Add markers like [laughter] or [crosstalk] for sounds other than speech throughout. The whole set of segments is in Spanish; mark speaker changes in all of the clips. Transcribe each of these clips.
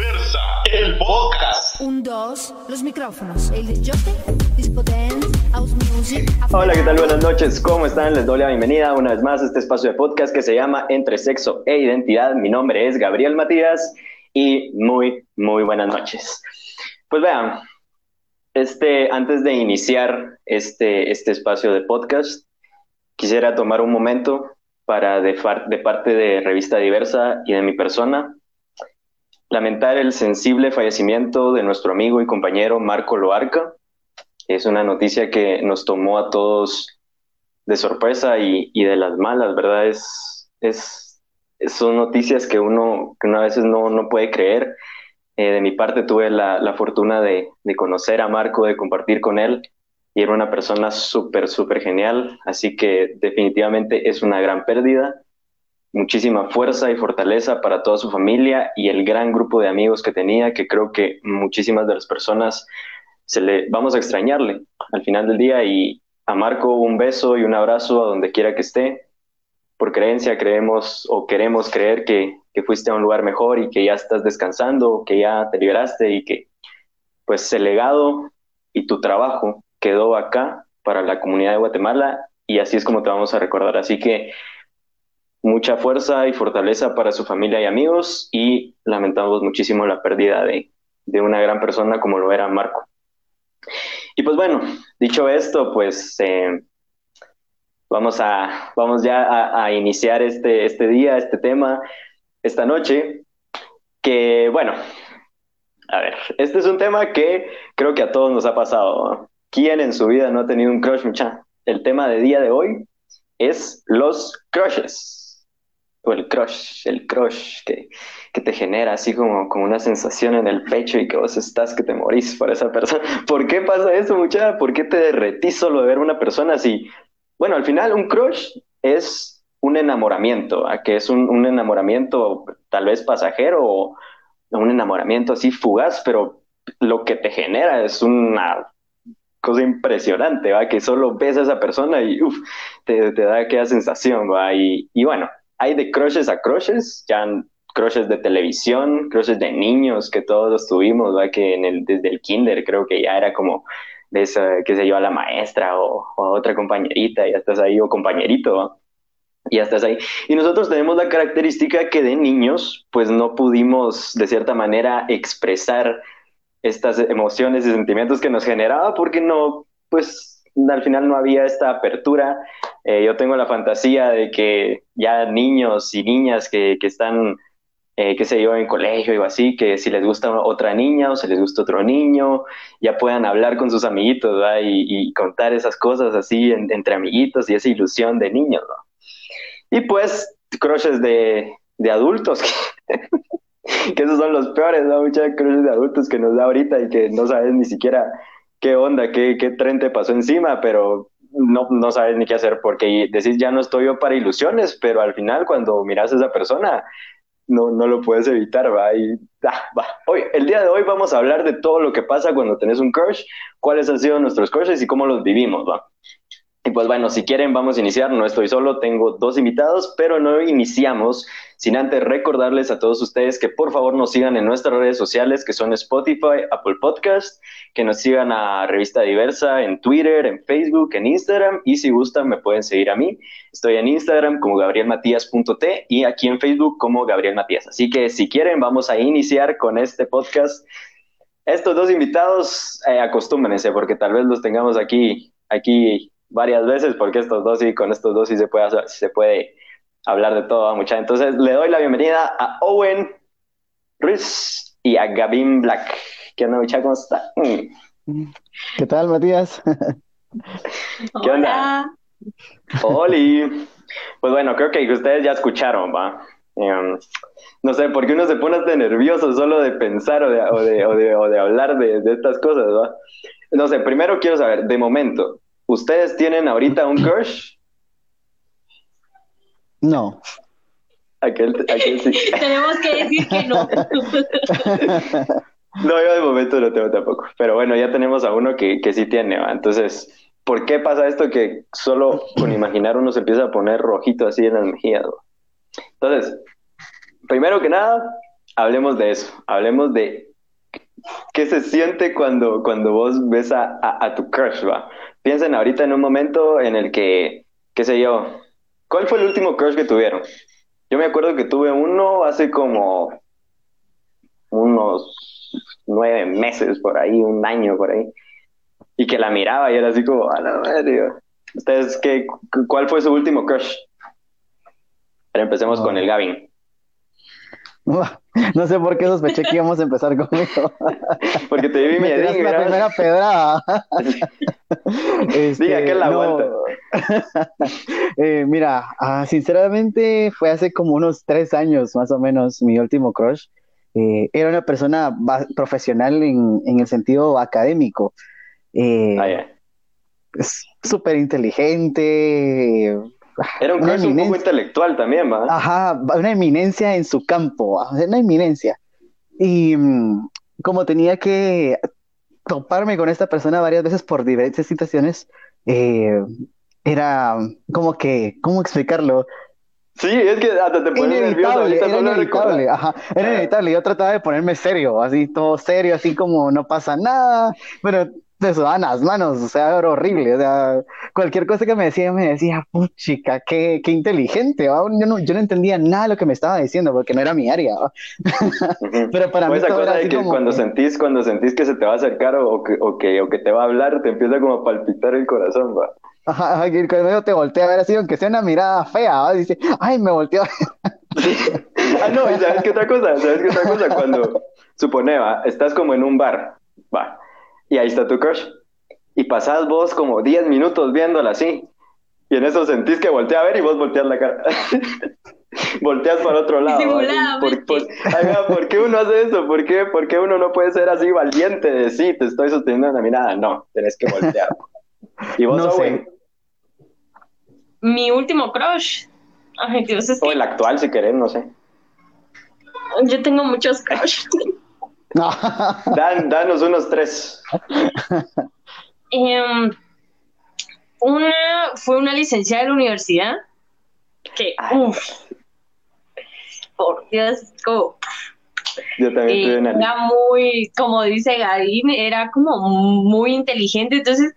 Speaker 1: Diversa, el podcast.
Speaker 2: Un, dos, los micrófonos. El disjockey, disco dance, house music.
Speaker 3: Hola, ¿qué tal? Buenas noches. ¿Cómo están? Les doy la bienvenida una vez más a este espacio de podcast que se llama Entre Sexo e Identidad. Mi nombre es Gabriel Matías y muy, muy buenas noches. Pues vean, este, antes de iniciar este, este espacio de podcast, quisiera tomar un momento para, de, de parte de Revista Diversa y de mi persona, lamentar el sensible fallecimiento de nuestro amigo y compañero Marco Loarca. Es una noticia que nos tomó a todos de sorpresa y, de las malas, ¿verdad? Es, es, son noticias que uno, que a veces no, no puede creer. Eh, de mi parte tuve la, la fortuna de, de, conocer a Marco, de compartir con él, y era una persona súper, súper genial, así que definitivamente es una gran pérdida muchísima fuerza y fortaleza para toda su familia y el gran grupo de amigos que tenía, que creo que muchísimas de las personas se le vamos a extrañarle al final del día y a Marco un beso y un abrazo a donde quiera que esté. Por creencia creemos o queremos creer que, que fuiste a un lugar mejor y que ya estás descansando, que ya te liberaste y que pues el legado y tu trabajo quedó acá para la comunidad de Guatemala y así es como te vamos a recordar. Así que mucha fuerza y fortaleza para su familia y amigos y lamentamos muchísimo la pérdida de, de una gran persona como lo era Marco. Y pues bueno, dicho esto, pues eh, vamos, a, vamos ya a, a, iniciar este, este día, este tema, esta noche, que bueno, a ver, este es un tema que creo que a todos nos ha pasado. ¿Quién en su vida no ha tenido un crush, mucha? El tema de día de hoy es los crushes o el crush, el crush que, que, te genera así como, como una sensación en el pecho y que vos estás que te morís por esa persona. [laughs] ¿Por qué pasa eso, muchacha? ¿Por qué te derretís solo de ver una persona así? Bueno, al final un crush es un enamoramiento, ¿a? que es un, un, enamoramiento tal vez pasajero o un enamoramiento así fugaz, pero lo que te genera es una cosa impresionante, ¿va? que solo ves a esa persona y uf, te, te da aquella sensación, ¿va? Y, y bueno, hay de crushes a crushes, ya crushes de televisión, crushes de niños que todos los tuvimos, ¿verdad? que en el, desde el kinder creo que ya era como de eso, que se yo, a la maestra o, a otra compañerita, y estás ahí, o compañerito, y estás ahí. Y nosotros tenemos la característica que de niños, pues no pudimos de cierta manera expresar estas emociones y sentimientos que nos generaba porque no, pues al final no había esta apertura. Eh, yo tengo la fantasía de que ya niños y niñas que, que están, eh, qué sé yo, en colegio o así, que si les gusta otra niña o si les gusta otro niño, ya puedan hablar con sus amiguitos. Y, contar esas cosas así en, entre amiguitos y esa ilusión de niños. Y pues, crushes de, de adultos. [laughs] que esos son los peores, ¿no? Muchas crushes de adultos que nos da ahorita y que no sabes ni siquiera qué onda, qué, qué tren te pasó encima, pero no, no sabes ni qué hacer porque decís, ya no estoy yo para ilusiones, pero al final cuando miras a esa persona, no, no lo puedes evitar, va. Y, ah, va. Hoy, el día de hoy vamos a hablar de todo lo que pasa cuando tenés un crush, cuáles han sido nuestros crushes y cómo los vivimos, va. Pues bueno, si quieren vamos a iniciar, no estoy solo, tengo dos invitados, pero no iniciamos sin antes recordarles a todos ustedes que por favor nos sigan en nuestras redes sociales que son Spotify, Apple Podcast, que nos sigan a Revista Diversa en Twitter, en Facebook, en Instagram y si gustan me pueden seguir a mí. Estoy en Instagram como gabrielmatías.t y aquí en Facebook como Gabriel Matías. Así que si quieren vamos a iniciar con este podcast. Estos dos invitados eh, acostúmbrense porque tal vez los tengamos aquí, aquí varias veces porque estos dos y con estos dos sí se puede, hacer, se puede hablar de todo, mucha. Entonces le doy la bienvenida a Owen Ruiz y a Gavin Black. ¿Qué onda, mucha? ¿Cómo está?
Speaker 4: ¿Qué tal, Matías?
Speaker 3: ¿Qué onda? Oli. Pues bueno, creo que ustedes ya escucharon, ¿va? Um, no sé, porque uno se pone hasta nervioso solo de pensar o de, o de, o de, o de hablar de, de estas cosas, ¿va? No sé, primero quiero saber, de momento, ¿Ustedes tienen ahorita un crush?
Speaker 4: No.
Speaker 3: Aquel, aquel sí. [laughs]
Speaker 5: Tenemos que decir que no. [laughs]
Speaker 3: no, yo de momento no tengo tampoco. Pero bueno, ya tenemos a uno que, que sí tiene. ¿va? Entonces, ¿por qué pasa esto que solo con imaginar uno se empieza a poner rojito así en las mejillas? ¿va? Entonces, primero que nada, hablemos de eso, hablemos de qué se siente cuando, cuando vos ves a, a, tu crush, va. Piensen ahorita en un momento en el que, qué sé yo, ¿cuál fue el último crush que tuvieron? Yo me acuerdo que tuve uno hace como unos nueve meses por ahí, un año por ahí, y que la miraba y era así como, a la madre, ¿ustedes qué, cuál fue su último crush? Pero empecemos con el Gavin. [laughs]
Speaker 4: No sé por qué sospeché que íbamos a empezar conmigo. [laughs]
Speaker 3: Porque te vi
Speaker 4: mi
Speaker 3: la
Speaker 4: primera pedrada. [laughs]
Speaker 3: este, Diga que la vuelta.
Speaker 4: eh, mira, ah, sinceramente fue hace como unos tres años más o menos mi último crush. Eh, era una persona profesional en, en, el sentido académico. Eh,
Speaker 3: ah,
Speaker 4: súper inteligente,
Speaker 3: era un crush un poco intelectual también, ¿va?
Speaker 4: Ajá, una eminencia en su campo, una eminencia. Y mm, como tenía que toparme con esta persona varias veces por diferentes situaciones, eh, era como que, ¿cómo explicarlo?
Speaker 3: Sí, es que hasta te pones nervioso.
Speaker 4: Era inevitable, [laughs] ajá, era ah. inevitable. Yo trataba de ponerme serio, así todo serio, así como no pasa nada, pero [laughs] de sudaban las manos, o sea, era horrible, o sea, cualquier cosa que me decía, me decía, puchica, qué, qué inteligente, Yo, no, yo no entendía nada de lo que me estaba diciendo, porque no era mi área, [laughs] pero para mí
Speaker 3: esa cosa de que cuando sentís, cuando sentís que se te va a acercar o, que, o, que, o que te va a hablar, te empieza como a palpitar el corazón, va.
Speaker 4: Ajá, y cuando te voltea a ver así, aunque sea una mirada fea, ¿va? dice, ay, me volteó.
Speaker 3: ah, no, y sabes qué otra cosa, sabes qué otra cosa, cuando, supone, va, estás como en un bar, va, y ahí está tu crush. Y pasás vos como 10 minutos viéndola así. Y en eso sentís que voltea a ver y vos volteas la cara. [laughs] volteas para otro lado. ¿Por, por, qué uno hace eso? ¿Por qué, ¿Por qué uno no puede ser así valiente de sí, te estoy sosteniendo la mirada? No, tenés que voltear. ¿Y vos, no sé.
Speaker 5: Mi último crush. Ay, Dios, es
Speaker 3: O el actual, si querés, no sé.
Speaker 5: Yo tengo muchos crush. [laughs]
Speaker 3: Dan, danos unos tres.
Speaker 5: Em, una fue una licenciada de la universidad que, uff, por Dios, como,
Speaker 3: yo también
Speaker 5: eh, era muy, como dice Gadín, era como muy inteligente, entonces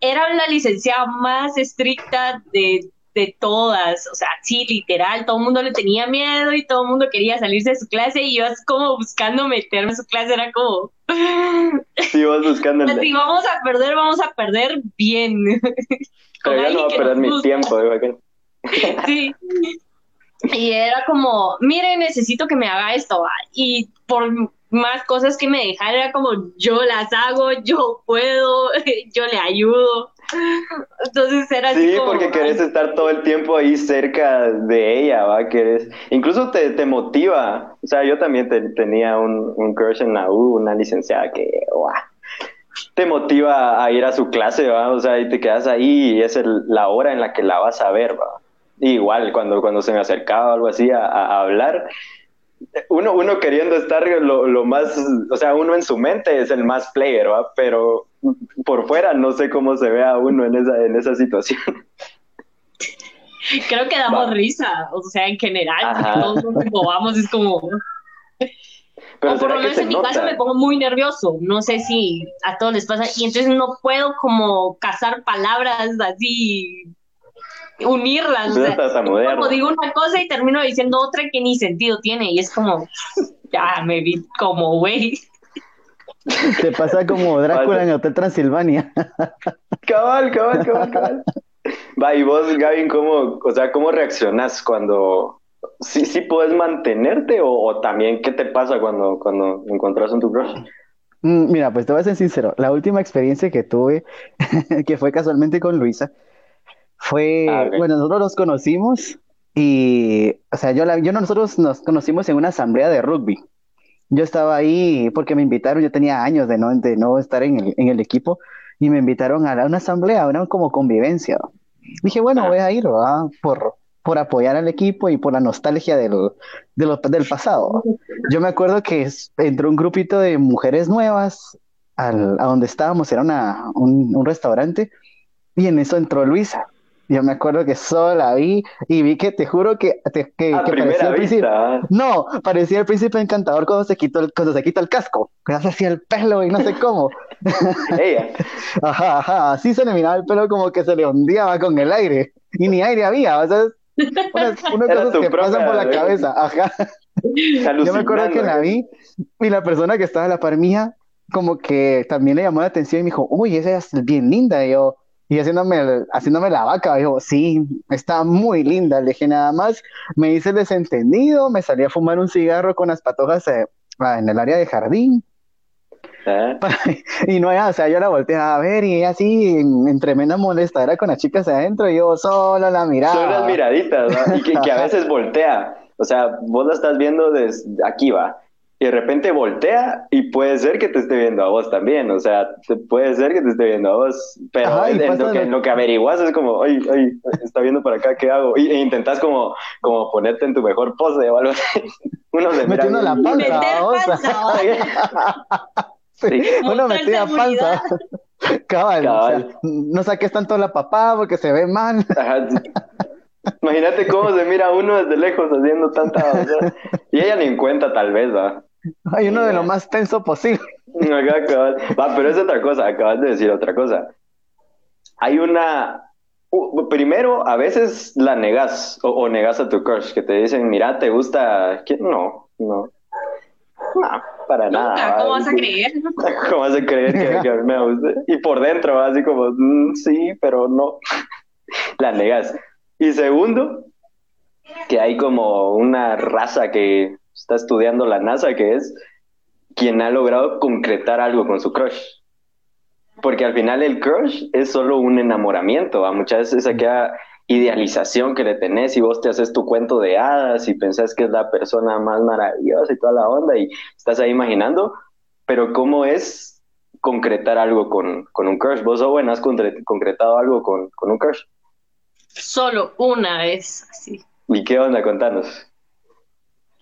Speaker 5: era la licenciada más estricta de de todas, o sea, sí, literal, todo el mundo le tenía miedo y todo el mundo quería salirse de su clase y yo como buscando meterme en su clase, era como... [laughs]
Speaker 3: Sí, vas buscando...
Speaker 5: Si vamos a perder, vamos a perder bien.
Speaker 3: Pero yo no voy a perder mi tiempo, [laughs]
Speaker 5: Sí. Y era como, mire, necesito que me haga esto. Y por más cosas que me dejara, era como, yo las hago, yo puedo, [laughs] yo le ayudo. Entonces era así.
Speaker 3: Sí, porque querés estar todo el tiempo ahí cerca de ella, ¿va? Querés... Incluso te, te motiva. O sea, yo también tenía un, un crush en la U, una licenciada que, te motiva a ir a su clase, ¿va? O sea, y te quedas ahí y es la hora en la que la vas a ver, ¿va? igual, cuando, cuando se me acercaba o algo así a, a hablar, uno, uno queriendo estar lo, lo, más, o sea, uno en su mente es el más player, ¿va? Pero por fuera no sé cómo se ve a uno en esa, en esa situación.
Speaker 5: Creo que damos risa, o sea, en general, todos nos vamos, es como... Pero o por lo menos en mi caso me pongo muy nervioso, no sé si a todos les pasa, y entonces no puedo como cazar palabras así unirlas. como digo una cosa y termino diciendo otra que ni sentido tiene y es como, ya me vi como güey.
Speaker 4: Te pasa como Drácula en Hotel Transilvania.
Speaker 3: Cabal, cabal, cabal, cabal. Va, y vos, Gavin, ¿cómo, o sea, cómo reaccionas cuando sí, sí puedes mantenerte o, también qué te pasa cuando, cuando encontrás un tu crush?
Speaker 4: Mm, mira, pues te voy a ser sincero. La última experiencia que tuve, [laughs] que fue casualmente con Luisa, fue, ah, bueno, nosotros nos conocimos y, o sea, yo, la, yo nosotros nos conocimos en una asamblea de rugby. Yo estaba ahí porque me invitaron, yo tenía años de no, de no estar en el, en el equipo y me invitaron a una asamblea, una como convivencia. Dije, bueno, voy a ir por, por apoyar al equipo y por la nostalgia del, del pasado. Yo me acuerdo que entró un grupito de mujeres nuevas al, a donde estábamos, era una, un, un restaurante, y en eso entró Luisa. Yo me acuerdo que solo la vi y vi que te juro que, que, que parecía el príncipe. No, parecía el príncipe encantador cuando se quitó el, cuando se quita el casco, que hace así el pelo y no sé cómo. [laughs] Ella. ajá, ajá, así se le miraba el pelo como que se le ondeaba con el aire y ni aire había, o sea, unas, [laughs] cosas que pasan por la cabeza, ajá. [laughs] Yo me acuerdo que la vi y la persona que estaba a la par mía como que también le llamó la atención y me dijo, uy, esa es bien linda. Y yo, y haciéndome, haciéndome la vaca, dijo, sí, está muy linda. Le dije nada más, me hice desentendido, me salí a fumar un cigarro con las patojas eh, ah, en el área de jardín. ¿Eh? [laughs] y no, o sea, yo la volteé a ver y así, en, tremenda molestadera con las chicas adentro, y yo solo la miraba.
Speaker 3: Son las miraditas, y que, que, a [laughs] veces voltea. O sea, vos la estás viendo desde aquí, va y de repente voltea y puede ser que te esté viendo a vos también, o sea, puede ser que te esté viendo a vos, pero en, lo que, lo que, averiguas es como, ay, ay, está viendo para acá, ¿qué hago? Y, e intentas como, como ponerte en tu mejor pose o algo así. [laughs] Uno se
Speaker 4: Metiendo la panza, [laughs] sí, uno metía panza. [laughs] Cabal, no saques tanto la papá porque se ve mal.
Speaker 3: Imagínate cómo se mira uno desde lejos haciendo tanta... y ella ni en cuenta tal vez, va.
Speaker 4: Hay uno de lo más tenso posible. [laughs]
Speaker 3: Va, pero es otra cosa, acabas de decir otra cosa. Hay una... primero, a veces la negas o, negas a tu crush, que te dicen, mira, ¿te gusta? ¿Quién? No, no. No, para nada.
Speaker 5: ¿Cómo vas a creer? [laughs]
Speaker 3: ¿Cómo vas a creer que, a mí me guste? Y por dentro, así como, mm, sí, pero no. [laughs] La negas. Y segundo, que hay como una raza que está estudiando la NASA, que es quien ha logrado concretar algo con su crush. Porque al final el crush es solo un enamoramiento, ¿va? muchas veces aquella idealización que le tenés y vos te haces tu cuento de hadas y pensás que es la persona más maravillosa y toda la onda y estás ahí imaginando, pero ¿cómo es concretar algo con, un crush? ¿Vos, Owen, has concretado algo con, con un crush?
Speaker 5: Solo una vez, así.
Speaker 3: ¿Y qué onda? Contanos.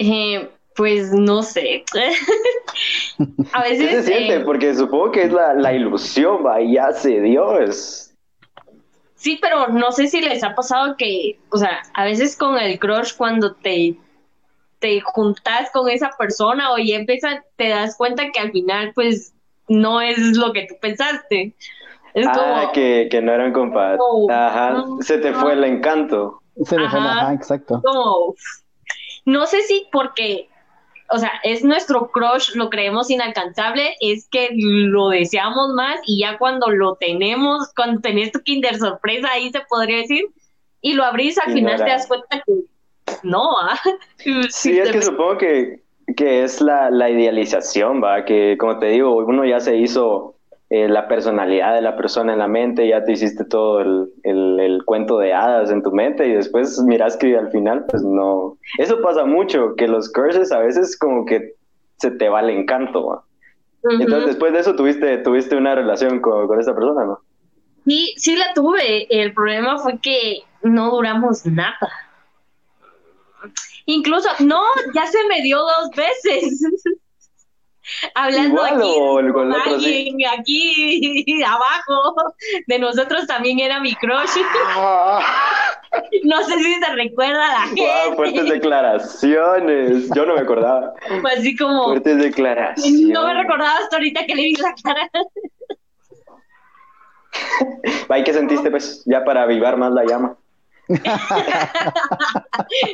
Speaker 5: Eh, pues no sé. [laughs] a veces.
Speaker 3: ¿Qué se siente? Eh, Porque supongo que es la, ilusión, va, ya se dio.
Speaker 5: Sí, pero no sé si les ha pasado que, o sea, a veces con el crush, cuando te, te juntas con esa persona o ya empiezan, te das cuenta que al final, pues, no es lo que tú pensaste.
Speaker 3: Es ah, que, que, no eran compas. ajá, se te fue el encanto.
Speaker 4: Se le fue, ajá, exacto.
Speaker 5: No sé si porque, o sea, es nuestro crush, lo creemos inalcanzable, es que lo deseamos más y ya cuando lo tenemos, cuando tenés tu Kinder sorpresa, ahí se podría decir, y lo abrís, al final te das cuenta que no, ¿ah? [laughs]
Speaker 3: Sí, es que supongo que, que es la, la idealización, ¿va? Que como te digo, uno ya se hizo eh, la personalidad de la persona en la mente, ya te hiciste todo el, el, cuento de hadas en tu mente y después miras que al final, pues no. Eso pasa mucho, que los curses a veces como que se te va el encanto. Entonces después de eso tuviste, tuviste una relación con, con esa persona, ¿no?
Speaker 5: Sí, sí la tuve. El problema fue que no duramos nada. Incluso, no, ya se me dio dos veces. [laughs] [laughs] hablando aquí, aquí [laughs] abajo, de nosotros también era mi crush. [laughs] no sé si se recuerda la gente.
Speaker 3: fuertes declaraciones. Yo no me acordaba.
Speaker 5: Pues así como.
Speaker 3: Fuertes declaraciones.
Speaker 5: No me recordaba hasta ahorita que le vi la cara.
Speaker 3: ¿Y qué sentiste, pues, ya para avivar más la llama?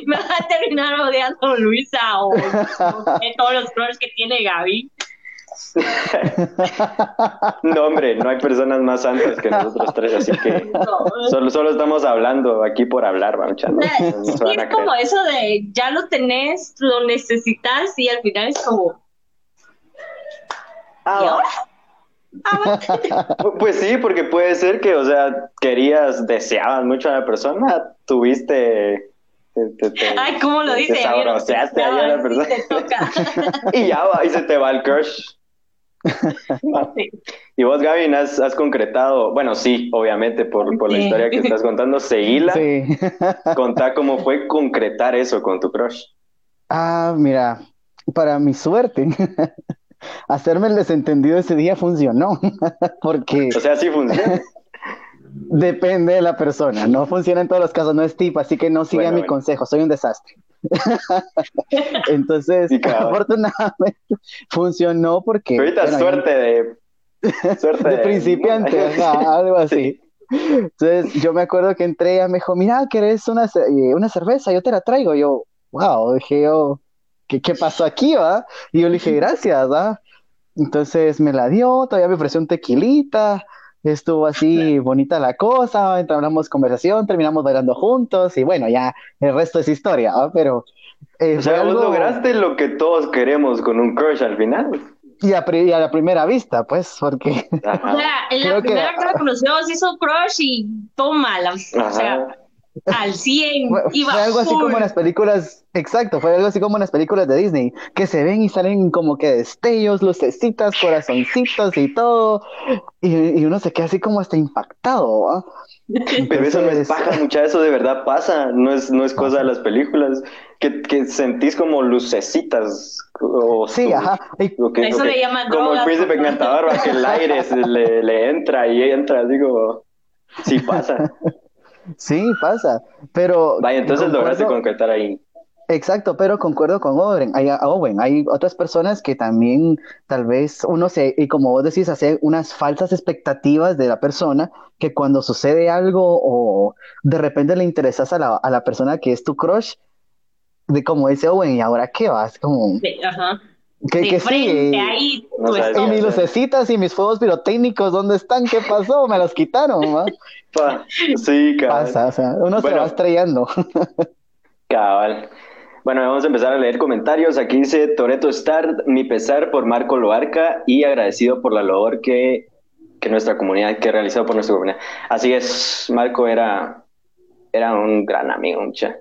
Speaker 5: Me va a terminar odiando Luisa o, [laughs] todos los flores que tiene Gaby.
Speaker 3: no, hombre, no hay personas más santas que nosotros tres, así que solo, solo estamos hablando aquí por hablar,
Speaker 5: es como eso de ya lo tenés, lo necesitas y al final es como.
Speaker 3: Ah, [laughs] pues sí, porque puede ser que, o sea, querías, deseabas mucho a la persona, tuviste [laughs]
Speaker 5: Ay, ¿cómo lo dice?
Speaker 3: a la persona. [laughs] y ya va, y se te va el crush. y vos, Gavin, has, concretado, bueno, sí, obviamente, por, por la historia que estás contando, seguila. Sí. Contá cómo fue concretar eso con tu crush.
Speaker 4: Ah, mira, para mi suerte, hacerme el desentendido ese día funcionó, [laughs] porque...
Speaker 3: O sea, sí funcionó.
Speaker 4: Depende de la persona, no funciona en todos los casos, no es tipo, así que no siga mi consejo, soy un desastre. [laughs] Entonces, afortunadamente [laughs] funcionó porque...
Speaker 3: Ahorita suerte de...
Speaker 4: Suerte de, principiante, algo así. Entonces, yo me acuerdo que entré y me dijo, mira, ¿querés una, eh, una cerveza? Yo te la traigo. yo, wow, dije yo, ¿qué, qué pasó aquí, va? Y yo le dije, gracias, ¿va? Entonces me la dio, todavía me ofreció un tequilita, estuvo así bonita la cosa, entablamos conversación, terminamos bailando juntos y bueno, ya el resto es historia, ¿va? Pero...
Speaker 3: Eh, o sea, vos lograste lo que todos queremos con un crush al final.
Speaker 4: Y a, a, la primera vista, pues, porque...
Speaker 5: O sea, en la primera que... la conoció se hizo crush y toma, la, o sea, al 100. Fue,
Speaker 4: iba fue algo así como en las películas, exacto, fue algo así como en las películas de Disney, que se ven y salen como que destellos, lucecitas, corazoncitos y todo, y, y uno se queda así como hasta impactado. [laughs]
Speaker 3: Pero eso no es paja, mucha, eso de verdad pasa, no es, no es cosa de las películas, que, que sentís como lucecitas. O
Speaker 4: sí, ajá.
Speaker 5: eso le llaman
Speaker 3: Como el príncipe encantador, que el aire le, le entra y entra, digo, sí pasa. [laughs]
Speaker 4: Sí, pasa, pero...
Speaker 3: Vaya, entonces lograste concretar ahí.
Speaker 4: Exacto, pero concuerdo con Owen. Hay, Owen. hay otras personas que también tal vez uno se, y como vos decís, hace unas falsas expectativas de la persona que cuando sucede algo o de repente le interesas a la, a la persona que es tu crush, de como dice Owen, ¿y ahora qué vas? Como...
Speaker 5: ajá.
Speaker 4: Que, que sí.
Speaker 5: Ahí,
Speaker 4: y mis lucecitas y mis fuegos pirotécnicos, ¿dónde están? ¿Qué pasó? Me los quitaron,
Speaker 3: Sí, cabal.
Speaker 4: Pasa, o sea, uno se va estrellando.
Speaker 3: cabal. Bueno, vamos a empezar a leer comentarios. Aquí dice Toreto Star, mi pesar por Marco Loarca y agradecido por la labor que, que nuestra comunidad, que ha realizado por nuestra comunidad. Así es, Marco era, era un gran amigo, mucha.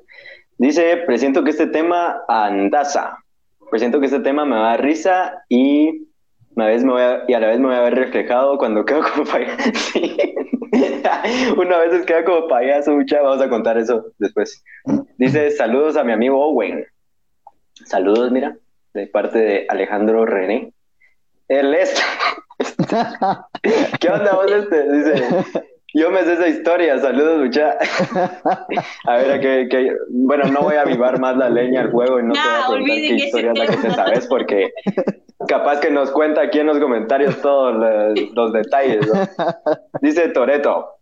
Speaker 3: Dice, presiento que este tema andaza. Presiento que este tema me va a dar risa y, a vez me voy a, y a la vez me voy a ver reflejado cuando [laughs] quedo como payaso. Sí. [laughs] Una vez queda como payaso, mucha. Vamos a contar eso después. Dice, saludos a mi amigo Owen. Saludos, mira, de parte de Alejandro René. Él es... [laughs] ¿Qué onda vos este? Dice, yo me sé esa historia, saludos, mucha. [laughs] a ver, que, bueno, no voy a avivar más la leña al juego y no, te voy a preguntar qué historia es la que te sabes porque capaz que nos cuenta aquí en los comentarios todos los, detalles. Dice Toreto,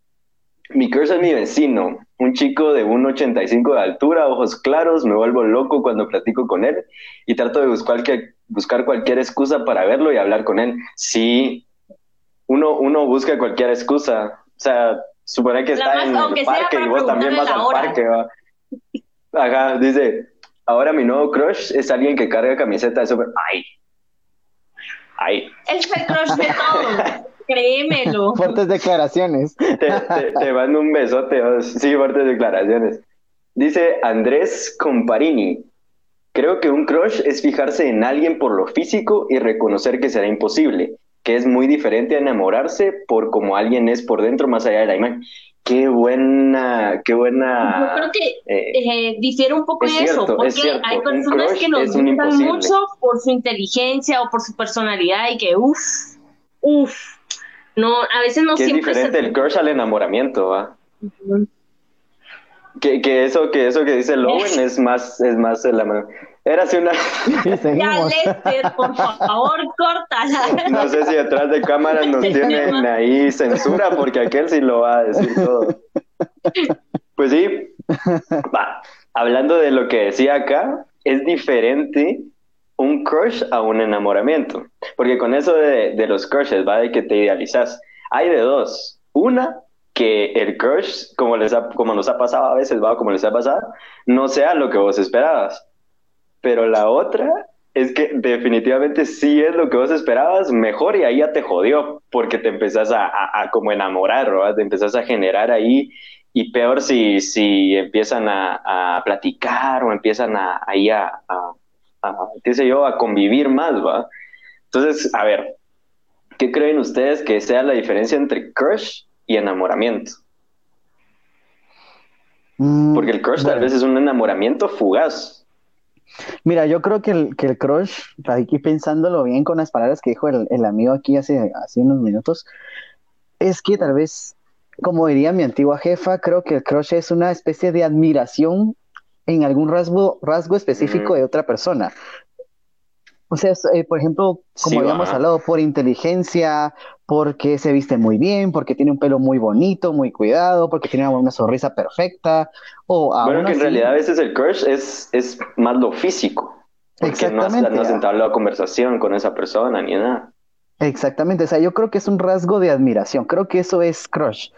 Speaker 3: mi crush es mi vecino, un chico de 1,85 de altura, ojos claros, me vuelvo loco cuando platico con él y trato de buscar, que, buscar cualquier excusa para verlo y hablar con él. Sí, uno, uno busca cualquier excusa, sea, supone que está en el parque y vos también vas al parque, ¿va? Ajá, dice, ahora mi nuevo crush es alguien que carga camiseta de super... ¡Ay! ¡Ay!
Speaker 5: Es el crush de todos, [laughs] créemelo.
Speaker 4: Fuertes declaraciones.
Speaker 3: Te, te, mando un besote, sí, fuertes declaraciones. Dice Andrés Comparini, creo que un crush es fijarse en alguien por lo físico y reconocer que será imposible que es muy diferente a enamorarse por como alguien es por dentro, más allá de la imagen. Qué buena, qué buena.
Speaker 5: Yo creo que eh, eh, difiere un poco de eso, porque hay personas que nos gustan mucho por su inteligencia o por su personalidad y que, uff, uff, no, a veces no
Speaker 3: que
Speaker 5: siempre.
Speaker 3: Es diferente el crush al enamoramiento, ¿va? que, que, eso, que eso que dice Lowen es más, es más el era así una. [laughs]
Speaker 5: ya, Lester, por favor, córtala.
Speaker 3: No sé si detrás de cámaras nos tienen ahí censura, porque aquel sí lo va a decir todo. Pues sí, va. Hablando de lo que decía acá, es diferente un crush a un enamoramiento. Porque con eso de, de los crushes, va de que te idealizas. Hay de dos. Una, que el crush, como, les como nos ha pasado a veces, va, como les ha pasado, no sea lo que vos esperabas pero la otra es que definitivamente sí es lo que vos esperabas, mejor y ahí ya te jodió, porque te empezás a, como enamorar, ¿verdad? te empezás a generar ahí, y peor si, si empiezan a, platicar o empiezan a, ahí a, qué sé yo, a convivir más, ¿va? Entonces, a ver, ¿qué creen ustedes que sea la diferencia entre crush y enamoramiento? Mm, porque el crush tal vez es un enamoramiento fugaz,
Speaker 4: Mira, yo creo que el, que el crush, aquí pensándolo bien con las palabras que dijo el, amigo aquí hace, hace unos minutos, es que tal vez como diría mi antigua jefa, creo que el crush es una especie de admiración en algún rasgo, rasgo específico de otra persona. O sea, eh, por ejemplo, como habíamos hablado, por inteligencia, porque se viste muy bien, porque tiene un pelo muy bonito, muy cuidado, porque tiene una, sonrisa perfecta. O
Speaker 3: bueno, que en realidad a veces el crush es, es más lo físico. Porque no has, no has entablado conversación con esa persona ni nada.
Speaker 4: Exactamente, o sea, yo creo que es un rasgo de admiración, creo que eso es crush.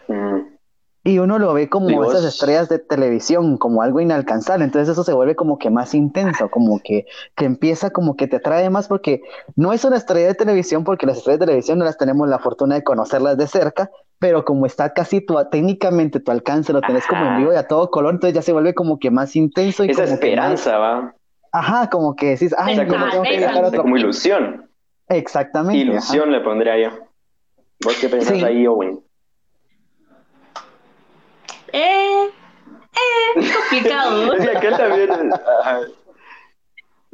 Speaker 4: Y uno lo ve como esas estrellas de televisión, como algo inalcanzable, entonces eso se vuelve como que más intenso, como que, que empieza como que te atrae más porque no es una estrella de televisión, porque las estrellas de televisión no las tenemos la fortuna de conocerlas de cerca, pero como está casi tu, técnicamente tu alcance, lo tenés como en vivo y a todo color, entonces ya se vuelve como que más intenso. Y
Speaker 3: Esa esperanza, va.
Speaker 4: Ajá, como que decís, ay,
Speaker 3: como, tengo que a otro... como ilusión.
Speaker 4: Exactamente.
Speaker 3: Ilusión le pondría yo. ¿Vos qué pensás ahí, Owen?
Speaker 5: Eh, eh, complicado.
Speaker 3: es que [laughs] aquel también.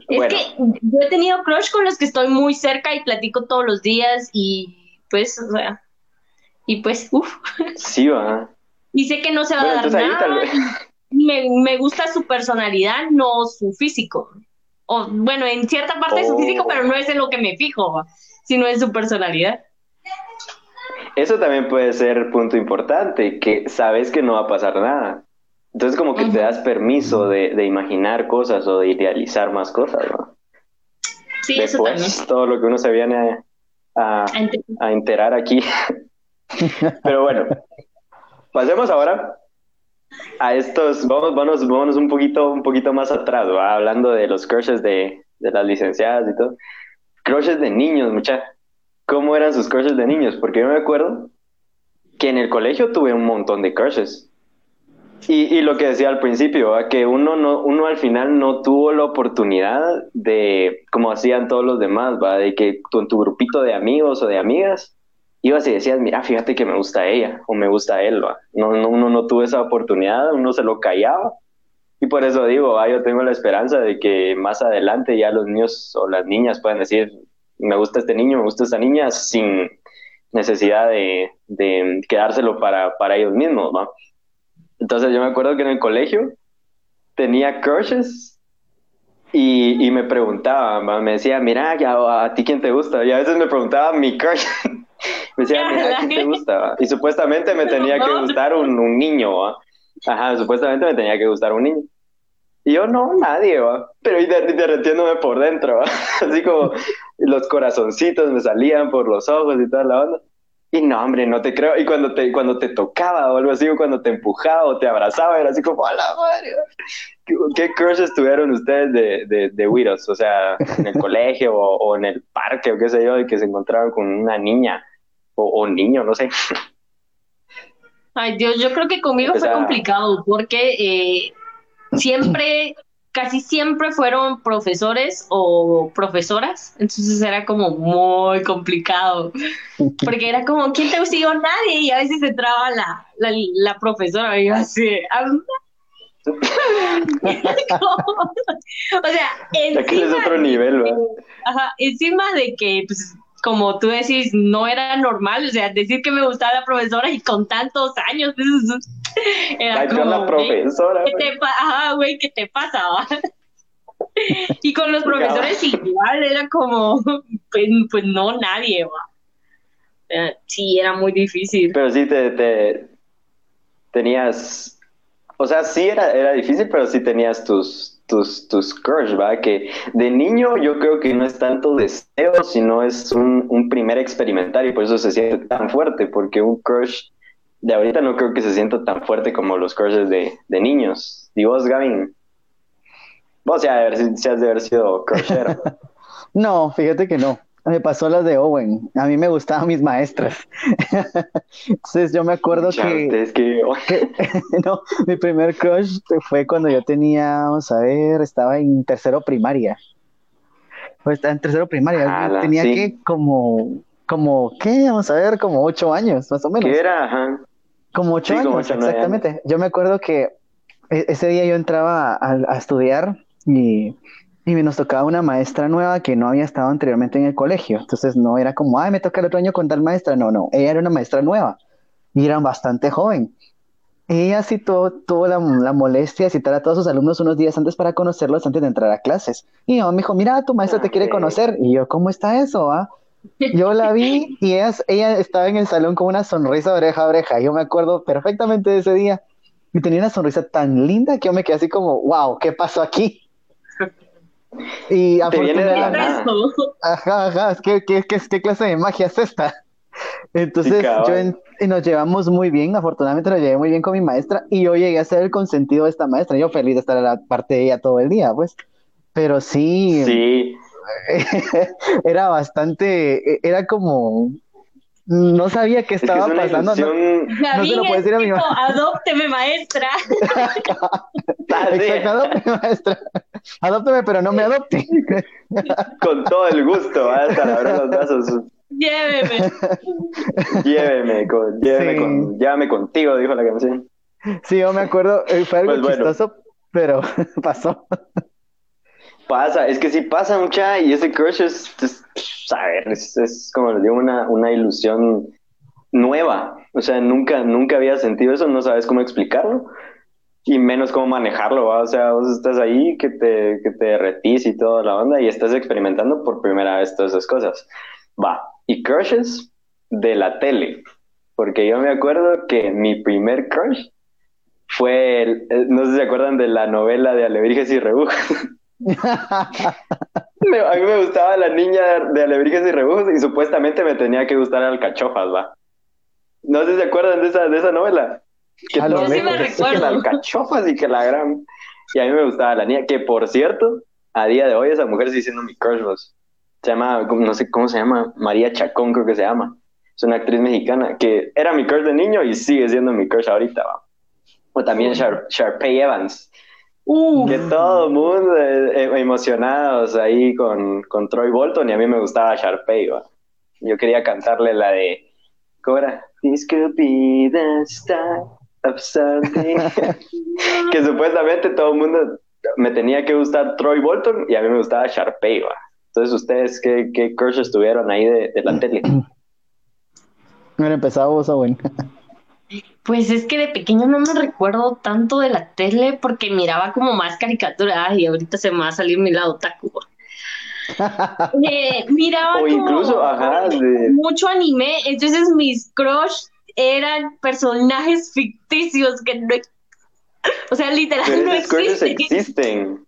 Speaker 5: Es que yo he tenido crush con los que estoy muy cerca y platico todos los días y pues, o sea, y pues, uff.
Speaker 3: Sí, va.
Speaker 5: Y sé que no se va a dar nada. Me, me gusta su personalidad, no su físico o bueno, en cierta parte de su físico, pero no es en lo que me fijo, sino en su personalidad.
Speaker 3: Eso también puede ser punto importante, que sabes que no va a pasar nada. Entonces como que te das permiso de, imaginar cosas o de idealizar más cosas, ¿no?
Speaker 5: Sí, eso también.
Speaker 3: todo lo que uno se viene a, a enterar aquí. [laughs] Pero bueno, pasemos ahora a estos, vamos, vamos, vamos un poquito, un poquito más atrás, hablando de los crushes de, de, las licenciadas y todo. Crushes de niños, mucha. ¿Cómo eran sus crushes de niños? Porque yo me acuerdo que en el colegio tuve un montón de crushes. Y, y lo que decía al principio, que uno, no, uno al final no tuvo la oportunidad de, como hacían todos los demás, ¿va? de que tú en tu grupito de amigos o de amigas ibas y decías, mira, fíjate que me gusta ella o me gusta él, No, no, uno no tuvo esa oportunidad, uno se lo callaba. Y por eso digo, ah, yo tengo la esperanza de que más adelante ya los niños o las niñas puedan decir, me gusta este niño, me gusta esta niña, sin necesidad de, de quedárselo para, para ellos mismos, ¿no? Entonces yo me acuerdo que en el colegio tenía crushes y, y me preguntaba, me decía, mira, a, a ti quién te gusta. Y a veces me preguntaba mi crush [laughs] me decía, mira, ¿qué te gusta? Y supuestamente me [laughs] tenía que gustar un, un niño, Ajá, supuestamente me tenía que gustar un niño. Y yo, no, nadie, ¿va? Pero y derretiéndome por dentro, [laughs] Así como los corazoncitos me salían por los ojos y toda la onda. Y no, hombre, no te creo. Y cuando te, cuando te tocaba o algo así, o cuando te empujaba o te abrazaba, era así como, a la madre. ¿Qué, qué tuvieron ustedes de, de, de? O sea, en el colegio o, o, en el parque o qué sé yo, y que se encontraron con una niña o, niño, no sé.
Speaker 5: Ay Dios, yo creo que conmigo fue complicado porque eh, siempre, casi siempre fueron profesores o profesoras, entonces era como muy complicado, porque era como, ¿quién te gusta? nadie, y a veces entraba la, la, la profesora y yo así, [laughs] o sea,
Speaker 3: encima, es otro nivel,
Speaker 5: ajá, encima de que pues, como tú decís, no era normal, o sea, decir que me gustaba la profesora y con tantos años, [laughs]
Speaker 3: era como, la profesora.
Speaker 5: ¿qué te, ajá, güey, ¿qué te pasaba? [laughs] y con los profesores igual, era como, pues, pues no, nadie, va. sí, era muy difícil.
Speaker 3: Pero sí te, te tenías, o sea, sí era, era difícil, pero sí tenías tus, tus, tus crush, ¿va? Que de niño yo creo que no es tanto deseo, sino es un, un primer experimentar y por eso se siente tan fuerte, porque un crush de ahorita no creo que se sienta tan fuerte como los crushes de, de niños. ¿Y vos, Gavin? Vos ya has de haber sido [laughs] crushero.
Speaker 4: no, fíjate que no. Me pasó la de Owen. A mí me gustaban mis maestras. [laughs] Entonces yo me acuerdo que, [laughs] no, mi primer crush fue cuando yo tenía, vamos a ver, estaba en tercero primaria. Pues estaba en tercero primaria. tenía que como, como, ¿qué? Vamos a ver, como ocho años, más o menos.
Speaker 3: ¿Qué era?
Speaker 4: Como ocho años, exactamente. Yo me acuerdo que e-, ese día yo entraba a estudiar y y nos tocaba una maestra nueva que no había estado anteriormente en el colegio. Entonces no era como, ay, me toca el otro año con tal maestra. No, no, ella era una maestra nueva. y eran bastante joven. Ella sí tuvo la, molestia de citar a todos sus alumnos unos días antes para conocerlos antes de entrar a clases. Y mi me dijo, mira, tu maestra te quiere conocer. Y yo, ¿cómo está eso? Ah? Yo la vi y ella, ella estaba en el salón con una sonrisa oreja a oreja. Yo me acuerdo perfectamente de ese día. Y tenía una sonrisa tan linda que yo me quedé así como, wow, ¿qué pasó aquí? Y afortunadamente... Ajá, ajá, ¿qué, qué, qué, clase de magia es esta? Entonces yo y nos llevamos muy bien, afortunadamente nos llevé muy bien con mi maestra y yo llegué a ser el consentido de esta maestra. Yo feliz de estar a la parte de ella todo el día, pues. Pero sí,
Speaker 3: sí. [laughs]
Speaker 4: era bastante, era como, no sabía qué estaba pasando. No,
Speaker 5: no, se lo puedo decir a mi maestra. Adópteme, maestra. [laughs]
Speaker 4: Ah, Exacto, adópteme, maestra. Adópteme, pero no me adopte. [laughs]
Speaker 3: Con todo el gusto, hasta la los brazos.
Speaker 5: Lléveme. [laughs]
Speaker 3: lléveme, con, lléveme, con, llévame contigo, dijo la canción.
Speaker 4: Sí, yo me acuerdo, eh, fue algo pues chistoso, pero pasó.
Speaker 3: Pasa, es que sí pasa mucha y ese crush es, es, es, es como les digo, una, una ilusión nueva. O sea, nunca, nunca había sentido eso, no sabes cómo explicarlo y menos cómo manejarlo, ¿va? O sea, vos estás ahí que te, que te derretís y toda la onda y estás experimentando por primera vez todas esas cosas. Va, y crushes de la tele, porque yo me acuerdo que mi primer crush fue, no sé si se acuerdan de la novela de Alebrijes y [laughs] A mí me gustaba la niña de Alebrijes y Rebujos y supuestamente me tenía que gustar alcachofas, va. No sé si se acuerdan de esa, de esa novela.
Speaker 5: Que a sí me recuerdo.
Speaker 3: Que alcachofas y que la gran... Y a mí me gustaba la niña, que por cierto, a día de hoy esa mujer sigue siendo mi crush, Se llama, no sé cómo se llama, María Chacón creo que se llama. Es una actriz mexicana que era mi crush de niño y sigue siendo mi crush ahorita, va. O también Sharpay Evans. Que todo el mundo eh, eh, emocionados ahí con, con Troy Bolton y a mí me gustaba Sharpay, va. Yo quería cantarle la de, ¿cómo era? This could be the [laughs] start que supuestamente todo el mundo me tenía que gustar Troy Bolton y a mí me gustaba Sharpay, Entonces, ¿ustedes qué, qué crushes tuvieron ahí de, la tele?
Speaker 4: Bueno, empezamos, Owen. [laughs]
Speaker 5: Pues es que de pequeño no me recuerdo tanto de la tele porque miraba como más caricaturas y ahorita se me va a salir mi lado taco. [laughs] Eh, miraba
Speaker 3: incluso,
Speaker 5: mucho anime, entonces mis crush eran personajes ficticios que no o sea, literal no existen.
Speaker 3: existen.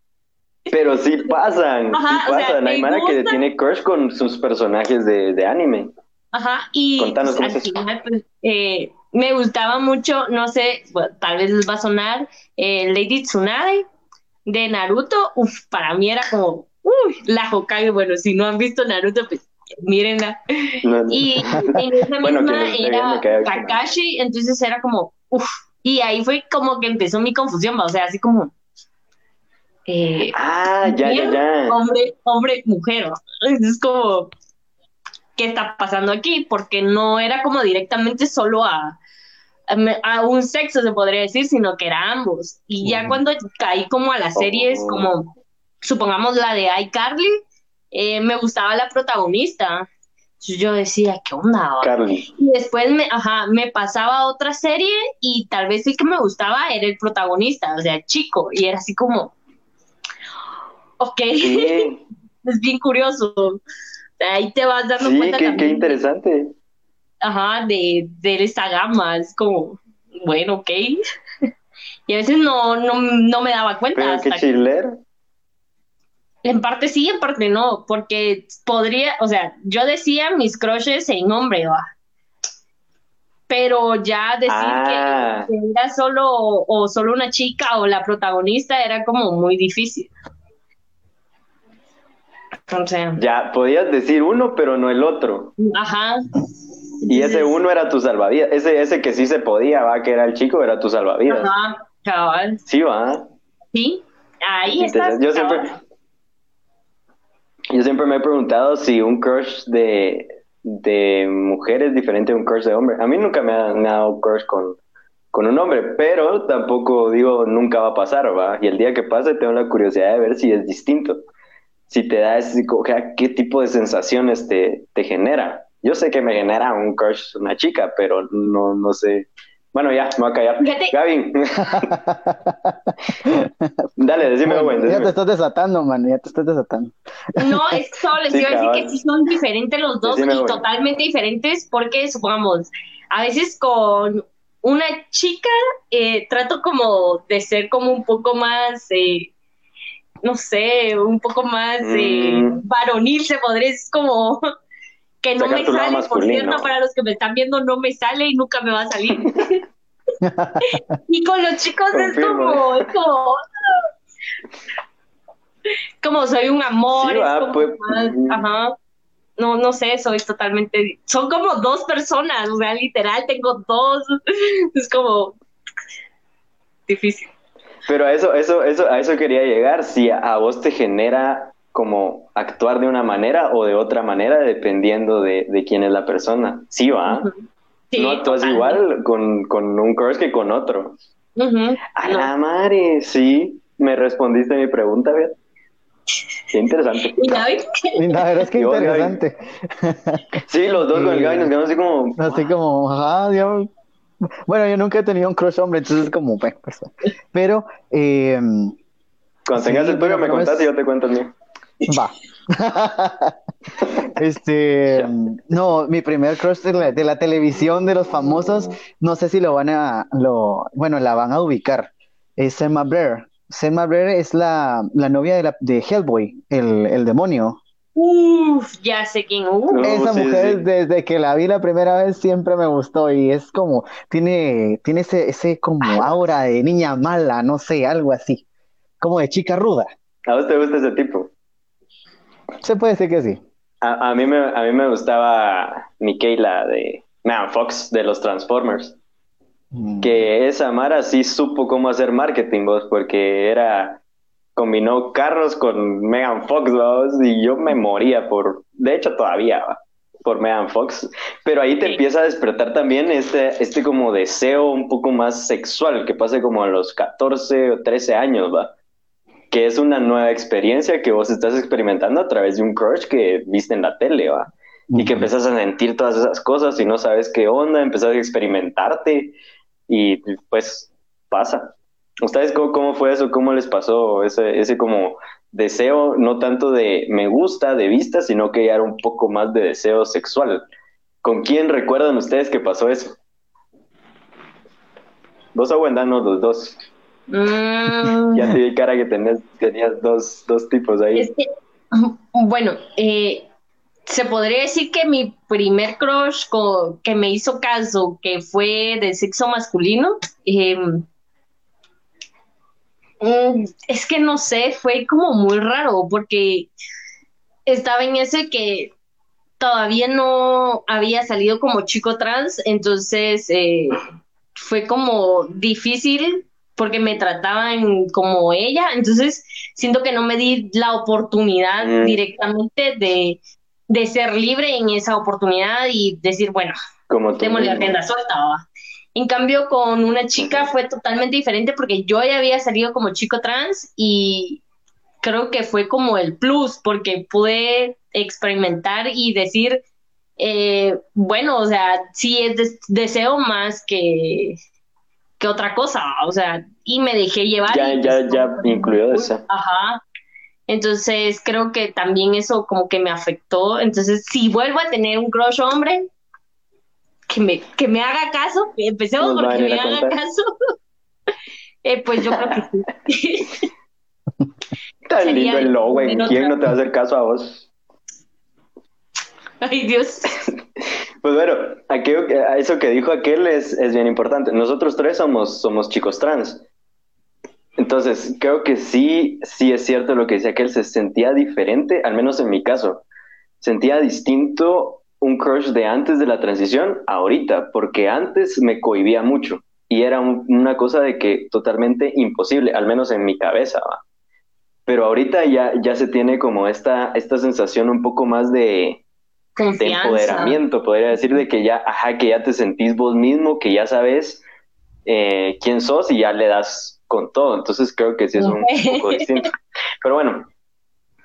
Speaker 3: Pero sí [laughs] pasan, sí pasan. Hay Mara que tiene crush con sus personajes de, de anime.
Speaker 5: Ajá, y Contanos pues, al final, pues, eh, me gustaba mucho, no sé, tal vez les va a sonar, eh, Lady Tsunade de Naruto. Uf, para mí era como, uy, la Hokage. Bueno, si no han visto Naruto, pues mírenla. Y en esa [laughs] misma era Kakashi, entonces era como, uff, y ahí fue como que empezó mi confusión, o sea, así como...
Speaker 3: Eh, ah, ya, ya, ya.
Speaker 5: Hombre, hombre, mujer. Es como, ¿qué está pasando aquí? Porque no era como directamente solo a, a, un sexo, se podría decir, sino que era ambos. Y ya cuando caí como a las series, oh. como, supongamos la de iCarly, eh, me gustaba la protagonista. Yo decía, ¿qué onda? Y después me, ajá, me pasaba a otra serie y tal vez el que me gustaba era el protagonista, o sea, chico, y era así como, ok, [laughs] es bien curioso. Ahí te vas dando
Speaker 3: sí,
Speaker 5: cuenta.
Speaker 3: Qué, qué interesante.
Speaker 5: Ajá, de, de esa gama, es como, bueno, ok. [laughs] y a veces no, no, no me daba cuenta.
Speaker 3: Pero hasta qué
Speaker 5: en parte sí, en parte no, porque podría, o sea, yo decía mis crushes en nombre, ¿va? pero ya decir ah. que, era solo o solo una chica o la protagonista era como muy difícil. O sea,
Speaker 3: ya podías decir uno, pero no el otro.
Speaker 5: Ajá.
Speaker 3: Y ese uno era tu salvavidas, ese ese que sí se podía, va, que era el chico, era tu salvavidas.
Speaker 5: Ajá, cabal.
Speaker 3: Sí, va.
Speaker 5: Sí, ahí está.
Speaker 3: Yo siempre yo siempre me he preguntado si un crush de, de mujer es diferente a un crush de hombre. A mí nunca me ha, dado crush con, con un hombre, pero tampoco digo nunca va a pasar, ¿va? Y el día que pase tengo la curiosidad de ver si es distinto. Si te da ese, qué tipo de sensaciones te, te genera. yo sé que me genera un crush una chica, pero no, no sé. Bueno, ya, me voy a callar. Gaby. [laughs] Dale, decime, bueno,
Speaker 4: Ya te estás desatando, man, ya te estás desatando.
Speaker 5: No, es que solo les iba a decir que sí son diferentes los dos y totalmente diferentes porque, supongamos, a veces con una chica eh, trato como de ser como un poco más... Eh, no sé, un poco más eh, mm. varonil, se podría, es como [laughs] que no me sale, por cierto, para los que me están viendo, no me sale y nunca me va a salir. [laughs] y con los chicos es como, es como, [laughs] como soy un amor, pues, mm. ajá, no, no sé, soy totalmente, son como dos personas, o sea, literal, tengo dos, es como difícil.
Speaker 3: Pero a eso, eso, eso, a eso quería llegar. Si a vos te genera como actuar de una manera o de otra manera, dependiendo de, quién es la persona. Sí, va. no actúas igual con, con, un crush que con otro. a la madre, sí. Me respondiste mi pregunta, ¿verdad? Qué interesante.
Speaker 4: ¿Y la verdad es que [laughs] interesante.
Speaker 3: Sí, los dos con el Gaby [laughs] nos quedamos así como.
Speaker 4: Así como, ajá, Dios. Bueno, yo nunca he tenido un crush hombre, entonces es como, pues, pero... Eh,
Speaker 3: Cuando tengas el tuyo me contaste y yo te cuento el mío.
Speaker 4: Va. [laughs] este, no, mi primer crush de la, televisión de los famosos, no sé si lo van a, lo, bueno, la van a ubicar. Es Selma Blair. Selma Blair es la, novia de, la, de Hellboy, el, el demonio.
Speaker 5: Uf, ya sé quién.
Speaker 4: Esa mujer, desde que la vi la primera vez, siempre me gustó y es como, tiene, tiene ese, ese como aura de niña mala, no sé, algo así, como de chica ruda.
Speaker 3: ¿A vos te gusta ese tipo?
Speaker 4: Se puede decir que sí.
Speaker 3: A, mí, me, a mí me gustaba Michaela de Man Fox, de los Transformers. Mm. Que esa Mara sí supo cómo hacer marketing, vos, porque era combinó carros con Megan Fox, y yo me moría por, de hecho todavía, por Megan Fox, pero ahí te empieza a despertar también este, este como deseo un poco más sexual, que pasa como a los 14 o 13 años, va, que es una nueva experiencia que vos estás experimentando a través de un crush que viste en la tele, va, y que empiezas a sentir todas esas cosas y no sabes qué onda, empezás a experimentarte y pues pasa. ¿Ustedes cómo, fue eso? ¿Cómo les pasó ese, ese como deseo, no tanto de me gusta, de vista, sino que ya era un poco más de deseo sexual? ¿Con quién recuerdan ustedes que pasó eso? Vos aguantanos los dos. Mm. [laughs] Ya te di cara que tenías, tenías dos, dos tipos ahí. [laughs]
Speaker 5: bueno, eh, se podría decir que mi primer crush que me hizo caso, que fue de sexo masculino, eh, Mm, es que no sé, fue como muy raro porque estaba en ese que todavía no había salido como chico trans, entonces eh, fue como difícil porque me trataban como ella, entonces siento que no me di la oportunidad mm. directamente de, de, ser libre en esa oportunidad y decir, bueno, como la tienda suelta. En cambio, con una chica fue totalmente diferente porque yo ya había salido como chico trans y creo que fue como el plus porque pude experimentar y decir, eh, bueno, o sea, sí es deseo más que, que otra cosa, o sea, y me dejé llevar.
Speaker 3: Ya, ya, ya incluyó eso.
Speaker 5: Ajá. Entonces creo que también eso como que me afectó. Entonces, si vuelvo a tener un crush hombre, que me, que me haga caso, empecemos porque me haga caso, [laughs] eh, pues yo creo que sí. [laughs]
Speaker 3: Tan lindo el logo, ¿quién no te va a hacer caso a vos?
Speaker 5: Ay, Dios. [laughs]
Speaker 3: Pues bueno, a eso que dijo aquel es, es bien importante. Nosotros tres somos, somos chicos trans. Entonces, creo que sí, sí es cierto lo que decía aquel, se sentía diferente, al menos en mi caso. Sentía distinto un crush de antes de la transición ahorita, porque antes me cohibía mucho y era una cosa de que totalmente imposible, al menos en mi cabeza. Pero ahorita ya, ya se tiene como esta, esta sensación un poco más de, empoderamiento, podría decir, de que ya, ajá, que ya te sentís vos mismo, que ya sabes eh, quién sos y ya le das con todo. Entonces creo que sí es un poco distinto. Pero bueno,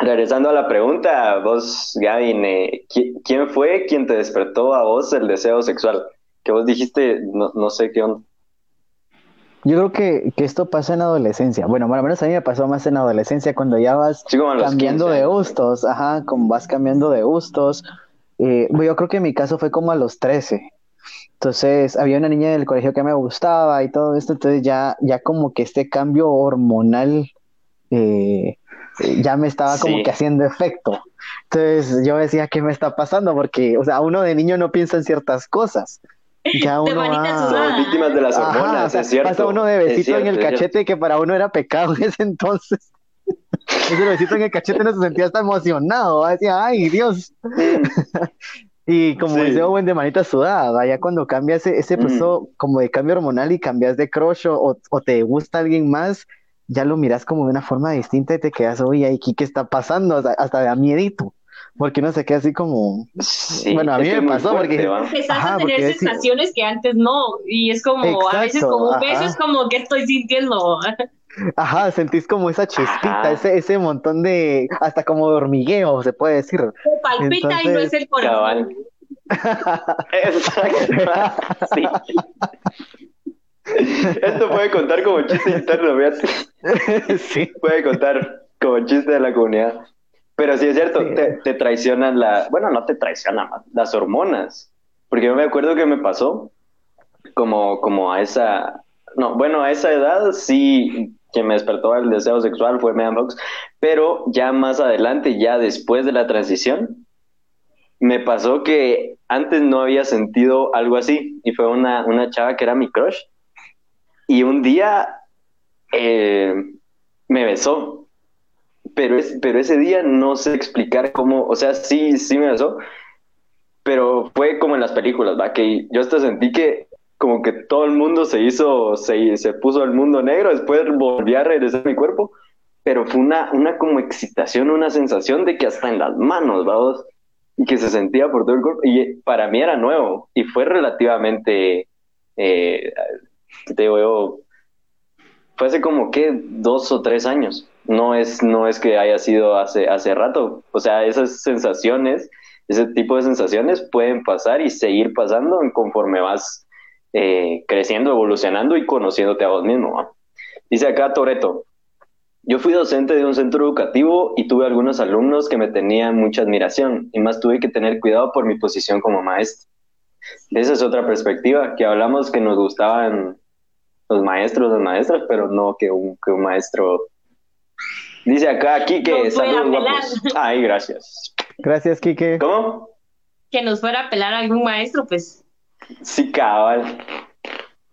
Speaker 3: regresando a la pregunta, vos, Gavin, eh, ¿quién fue quien te despertó a vos el deseo sexual? Que vos dijiste, no, no sé qué onda.
Speaker 4: Yo creo que, que, esto pasa en adolescencia. Bueno, al menos a mí me pasó más en adolescencia cuando ya vas cambiando de gustos, ajá, como vas cambiando de gustos. Eh, yo creo que en mi caso fue como a los 13. Entonces, había una niña del colegio que me gustaba y todo esto, entonces ya, ya como que este cambio hormonal eh, ya me estaba como que haciendo efecto. Entonces yo decía, ¿qué me está pasando? Porque, o sea, uno de niño no piensa en ciertas cosas. [laughs]
Speaker 3: Ya uno va... víctimas de las hormonas, es cierto.
Speaker 4: Pasa uno de besito en el cachete que para uno era pecado en ese entonces. [laughs] Ese besito en el cachete no se sentía hasta emocionado, decía, ay Dios. [laughs] y como dice buen de manita sudada, ya cuando cambia ese, ese proceso como de cambio hormonal y cambias de crush o, o te gusta alguien más, ya lo miras como de una forma distinta y te quedas, oye, aquí qué está pasando, hasta, hasta da miedito. Porque no se queda así como. bueno, a mí me pasó porque.
Speaker 5: Empezás a tener sensaciones que antes no. Y es como, a veces como un beso es como que estoy sintiendo.
Speaker 4: Ajá, sentís como esa chispita, ese, ese montón de. Hasta como de hormigueo, se puede decir.
Speaker 5: palpita y no es el corazón. [laughs]
Speaker 3: Exacto. sí. [laughs] [laughs] Esto puede contar como chiste interno, [laughs] Sí. Puede contar como chiste de la comunidad. Pero sí es cierto, te, traicionan la. Bueno, no te traicionan, las hormonas. Porque yo me acuerdo que me pasó como, como a esa. No, bueno, a esa edad sí que me despertó el deseo sexual fue Megan Fox, pero ya más adelante, ya después de la transición, me pasó que antes no había sentido algo así y fue una, una chava que era mi crush y un día eh, me besó, pero, es, pero ese día no sé explicar cómo, o sea, sí, sí me besó, pero fue como en las películas, ¿va? Que yo hasta sentí que como que todo el mundo se hizo, se, se puso el mundo negro, después volví a regresar a mi cuerpo, pero fue una, una como excitación, una sensación de que hasta en las manos, vamos, y que se sentía por todo el cuerpo, y para mí era nuevo, y fue relativamente... Eh, te digo fue hace como que dos o tres años. No es, no es que haya sido hace, hace rato. O sea, esas sensaciones, ese tipo de sensaciones pueden pasar y seguir pasando conforme vas eh, creciendo, evolucionando y conociéndote a vos mismo. Dice acá Toreto, yo fui docente de un centro educativo y tuve algunos alumnos que me tenían mucha admiración y más tuve que tener cuidado por mi posición como maestro. Esa es otra perspectiva, que hablamos que nos gustaban los maestros, las maestras, pero no que un, que un maestro. Dice acá Kike, saludos Ay, gracias.
Speaker 4: Gracias, Kike.
Speaker 3: ¿Cómo?
Speaker 5: Que nos fuera a pelar algún maestro, pues.
Speaker 3: Sí, cabal.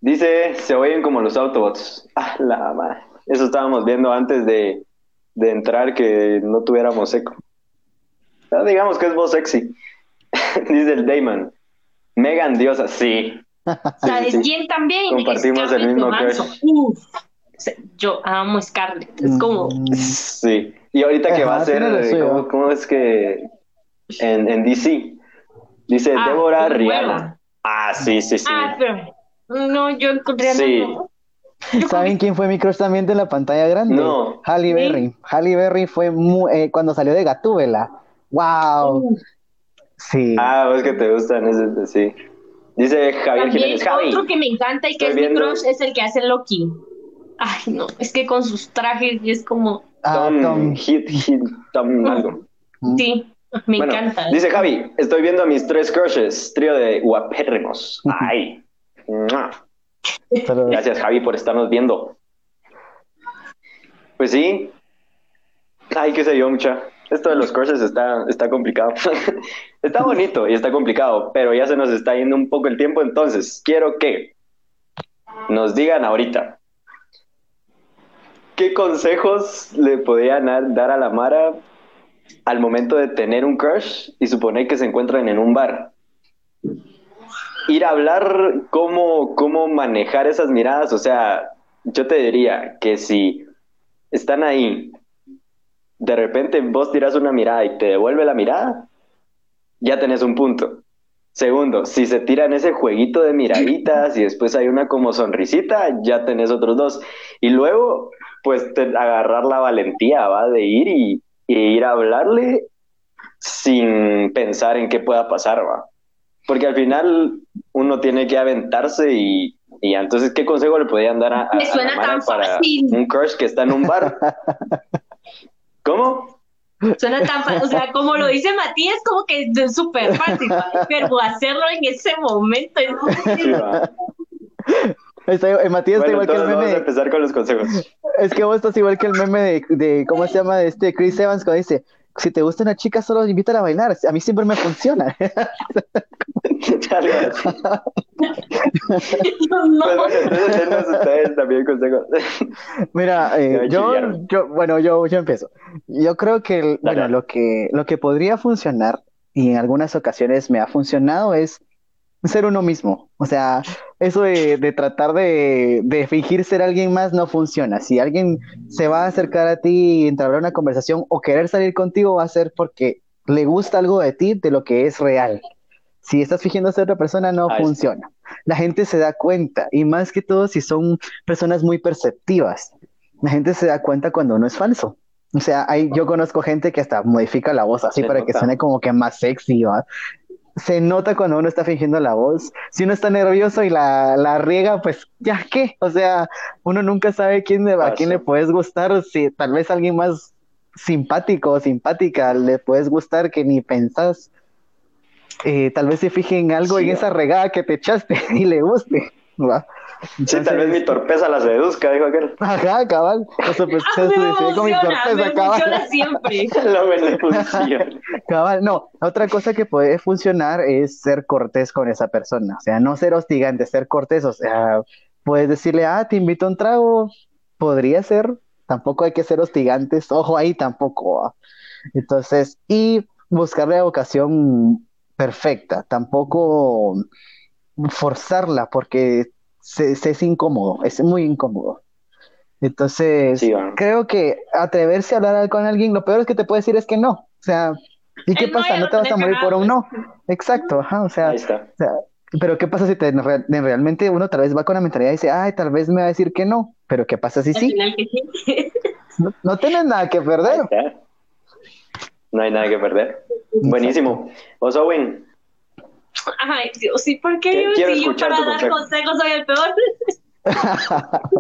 Speaker 3: Dice, se oyen como los Autobots. Ah, la madre. Eso estábamos viendo antes de, de entrar, que no tuviéramos eco. digamos que es voz sexy. [laughs] Dice el Damon. Megan Diosa, sí. [laughs]
Speaker 5: ¿Sabes quién también?
Speaker 3: Compartimos el mismo crush.
Speaker 5: yo amo Scarlett, es como...
Speaker 3: Sí, y ahorita que va a ser, ¿cómo, es que en, en DC? Dice ah, Débora Rihanna. Ah, sí, sí, sí.
Speaker 5: Ah, pero no, yo encontré sí.
Speaker 4: ¿Saben quién fue mi crush también de la pantalla grande?
Speaker 3: No.
Speaker 4: Halle Berry. Halle Berry fue eh, cuando salió de Gatúbela. ¡Wow! Sí.
Speaker 3: Ah, es que te gustan, ese, sí. Dice Javier Jiménez.
Speaker 5: Javi, otro que me encanta y que es mi crush es el que hace Loki. Ay, no, es que con sus trajes es como.
Speaker 3: Ah, Tom, Hit, Hit, Tom algo.
Speaker 5: Sí, me encanta.
Speaker 3: Dice Javi, estoy viendo a mis tres crushes, trío de guapérrimos. Ay. Gracias, Javi, por estarnos viendo. Pues sí. Ay, qué sé yo, mucha. Esto de los crushes está, está complicado. [laughs] está bonito y está complicado, pero ya se nos está yendo un poco el tiempo, entonces quiero que nos digan ahorita qué consejos le podrían dar a la Mara al momento de tener un crush y suponer que se encuentran en un bar. Ir a hablar cómo, cómo manejar esas miradas, o sea, yo te diría que si están ahí de repente vos tiras una mirada y te devuelve la mirada, ya tenés un punto. Segundo, si se tiran ese jueguito de miraditas y después hay una como sonrisita, ya tenés otros dos. Y luego, pues agarrar la valentía, ¿va? De ir y, ir a hablarle sin pensar en qué pueda pasar, va. Porque al final uno tiene que aventarse y, y entonces, ¿qué consejo le podían dar a, a,
Speaker 5: a
Speaker 3: para un crush que está en un bar? [laughs] ¿Cómo?
Speaker 5: Suena tan fácil, o sea, como lo dice Matías, como que es súper fácil, pero hacerlo en ese momento
Speaker 4: es... Eh, Matías está igual que el meme.
Speaker 3: Vamos a empezar con los consejos.
Speaker 4: Es que vos estás igual que el meme de, de ¿cómo se llama? De este Chris Evans, cuando dice, si te gusta una chica, solo invítala a bailar. A mí siempre me funciona. [laughs] [laughs] [laughs] [laughs] Mira, eh, yo, yo, bueno, yo, yo empiezo. Yo creo que, bueno, lo que, lo que podría funcionar, y en algunas ocasiones me ha funcionado, es ser uno mismo. O sea, eso de, tratar de, fingir ser alguien más no funciona. Si alguien se va a acercar a ti y entablar una conversación o querer salir contigo, va a ser porque le gusta algo de ti, de lo que es real. Si estás fingiendo ser otra persona, no funciona. La gente se da cuenta, y más que todo si son personas muy perceptivas. La gente se da cuenta cuando uno es falso. O sea, hay, yo conozco gente que hasta modifica la voz así para que suene como que más sexy, se nota cuando uno está fingiendo la voz. Si uno está nervioso y la, la riega, pues ya qué. O sea, uno nunca sabe quién, a quién le puedes gustar. O si tal vez alguien más simpático o simpática le puedes gustar que ni pensás. Eh, tal vez se fije en algo en esa regada que te echaste [laughs] y le guste. ¿va?
Speaker 3: sí, tal vez mi torpeza la seduzca, dijo aquel.
Speaker 4: Ajá, cabal. Eso pues, [laughs] ah,
Speaker 5: me con mi torpeza, me cabal. siempre. [laughs]
Speaker 3: Lo funciona.
Speaker 4: Cabal, no. Otra cosa que puede funcionar es ser cortés con esa persona. O sea, no ser hostigante, ser cortés. O sea, puedes decirle, ah, te invito a un trago. Podría ser. Tampoco hay que ser hostigantes. Ojo ahí tampoco. Entonces, y buscar la ocasión perfecta. Tampoco forzarla porque se, es incómodo, es muy incómodo. Entonces, creo que atreverse a hablar con alguien, lo peor es que te puede decir es que no. O sea, ¿y qué pasa? ¿No te vas a morir por un no? Exacto, ajá, o sea, pero ¿qué pasa si te, realmente uno tal vez va con la mentalidad y dice, ay, tal vez me va a decir que no, pero ¿qué pasa si sí? no, no tienes nada que perder.
Speaker 3: No hay nada que perder. Buenísimo. Vos, Owen,
Speaker 5: Ay, Dios, ¿y por qué yo, si yo para dar consejos soy el peor? [laughs]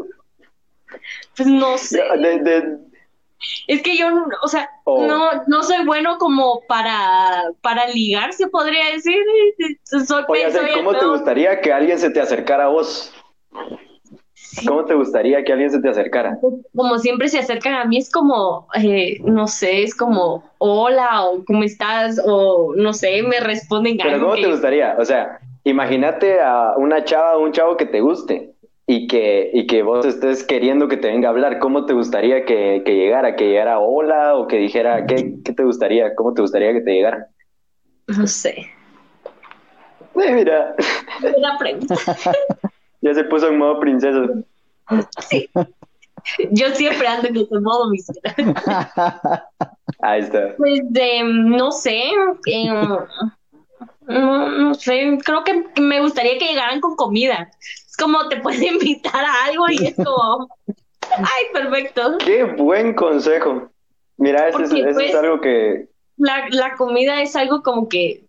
Speaker 5: pues no sé. Es que yo, o sea, oh. no, no soy bueno como para, para ligar, se podría decir. Soy,
Speaker 3: Oye, ¿cómo te gustaría que alguien se te acercara a vos? ¿Cómo te gustaría que alguien se te acercara?
Speaker 5: Como siempre se acercan a mí, es como, eh, no sé, es como, hola, o cómo estás, o no sé, me responden
Speaker 3: Pero ¿cómo te gustaría? O sea, imagínate a una chava o un chavo que te guste y que, y que vos estés queriendo que te venga a hablar. ¿Cómo te gustaría que, que llegara? ¿Que llegara hola o que dijera, ¿qué, qué te gustaría? ¿Cómo te gustaría que te llegara?
Speaker 5: No sé.
Speaker 3: Eh, mira.
Speaker 5: Buena pregunta. [laughs]
Speaker 3: Ya se puso en modo princesa.
Speaker 5: Sí. Yo siempre ando en ese modo, mi
Speaker 3: Ahí está.
Speaker 5: Pues de, no sé, eh, no, no, sé, creo que me gustaría que llegaran con comida. Es como te puedes [laughs] invitar a algo y es como, ay, perfecto.
Speaker 3: Qué buen consejo. Mira, eso, es, pues, algo que...
Speaker 5: La, la comida es algo como que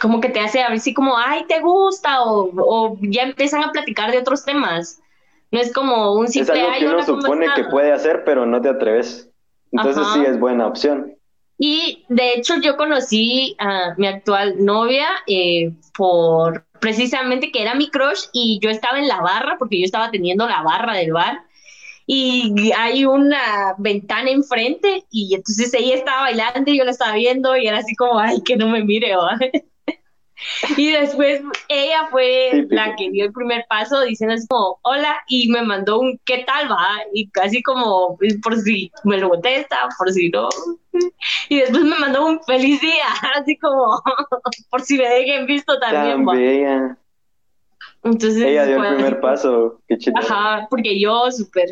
Speaker 5: como que te hace a ver si como, ay, te gusta, o, o, ya empiezan a platicar de otros temas. No es como un simple...
Speaker 3: Es algo que uno supone que puede hacer, pero no te atreves. Entonces sí es buena opción.
Speaker 5: Y de hecho yo conocí a mi actual novia eh, por precisamente que era mi crush y yo estaba en la barra, porque yo estaba teniendo la barra del bar y hay una ventana enfrente y entonces ella estaba bailando y yo la estaba viendo y era así como, ay, que no me mire, [laughs] Y después ella fue la que dio el primer paso diciendo así como, hola, y me mandó un ¿qué tal va? Y casi como, pues, por si me lo contesta, por si no. Y después me mandó un feliz día, [laughs] así como, [laughs] por si me dejen visto también.
Speaker 3: va. Entonces, ella dio el primer paso, qué chido.
Speaker 5: Ajá, porque yo súper,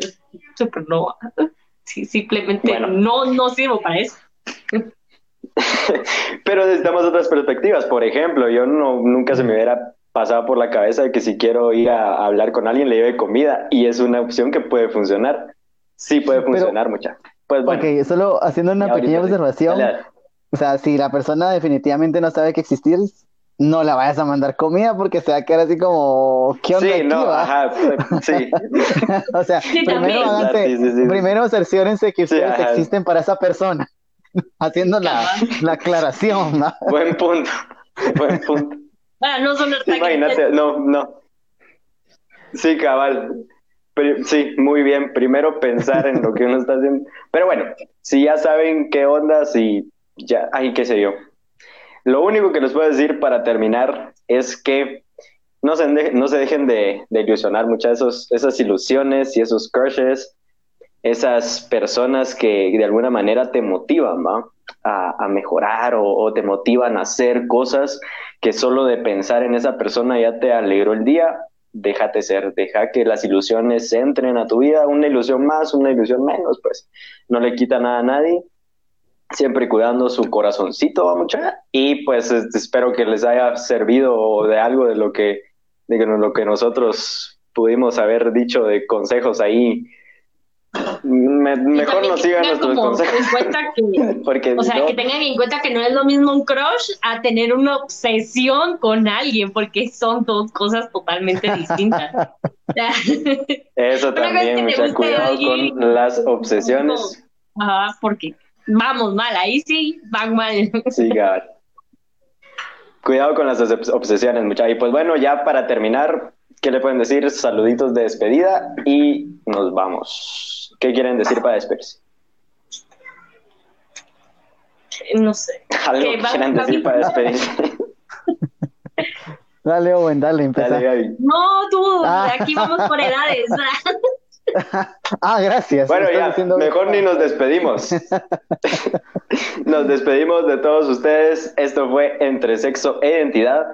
Speaker 5: súper no. Sí, simplemente no, no sirvo para eso. [laughs]
Speaker 3: Pero necesitamos otras perspectivas. Por ejemplo, yo no, nunca se me hubiera pasado por la cabeza de que si quiero ir a hablar con alguien le lleve comida y es una opción que puede funcionar. Sí puede funcionar, mucha.
Speaker 4: Pues bueno. Ok, solo haciendo una pequeña observación. O sea, si la persona definitivamente no sabe que existir, no la vayas a mandar comida porque se va a quedar así como, ¿qué onda? Sí, no, ajá, sí. [laughs] o sea, primero, háganse, primero cerciórense que ustedes existen para esa persona, [laughs] haciendo la, la aclaración. ¿no?
Speaker 3: Buen punto, buen punto.
Speaker 5: Ah, no son
Speaker 3: Imagínate, no, no. Sí, cabal. Sí, muy bien. Primero pensar en lo que uno está haciendo. Pero bueno, si ya saben qué onda, si ya, ay, qué sé yo lo único que les puedo decir para terminar es que no se, no se dejen de, ilusionar muchas de esas ilusiones y esos crushes, esas personas que de alguna manera te motivan a, mejorar o, te motivan a hacer cosas que solo de pensar en esa persona ya te alegró el día. Déjate ser, deja que las ilusiones entren a tu vida, una ilusión más, una ilusión menos, pues. No le quita nada a nadie siempre cuidando su corazoncito, mucha. Y pues espero que les haya servido de algo de lo que, de lo que nosotros pudimos haber dicho de consejos ahí. mejor no sigan nuestros consejos. [laughs]
Speaker 5: Porque o sea, que tengan en cuenta que no es lo mismo un crush a tener una obsesión con alguien, porque son dos cosas totalmente distintas. [laughs]
Speaker 3: Eso también, mucha cuidado con las obsesiones.
Speaker 5: Ajá, porque vamos mal, ahí sí van mal.
Speaker 3: Sí, [laughs] Cuidado con las obsesiones, muchachos. Y pues bueno, ya para terminar, ¿qué le pueden decir? Saluditos de despedida y nos vamos. ¿Qué quieren decir para despedirse?
Speaker 5: No sé.
Speaker 3: Algo que quieran decir para despedirse. [laughs]
Speaker 4: Dale, Owen, dale, empieza.
Speaker 5: no, tú, ah. aquí vamos por edades. [laughs] [laughs]
Speaker 4: ah, gracias.
Speaker 3: Bueno, ya, mejor ni nos despedimos. [laughs] nos despedimos de todos ustedes. Esto fue Entre Sexo e Identidad.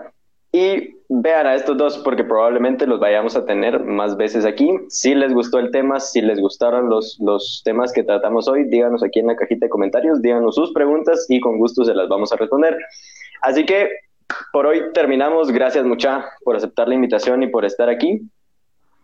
Speaker 3: Y vean a estos dos porque probablemente los vayamos a tener más veces aquí. Si les gustó el tema, si les gustaron los, los temas que tratamos hoy, díganos aquí en la cajita de comentarios, díganos sus preguntas y con gusto se las vamos a responder. Así que por hoy terminamos. Gracias mucha por aceptar la invitación y por estar aquí.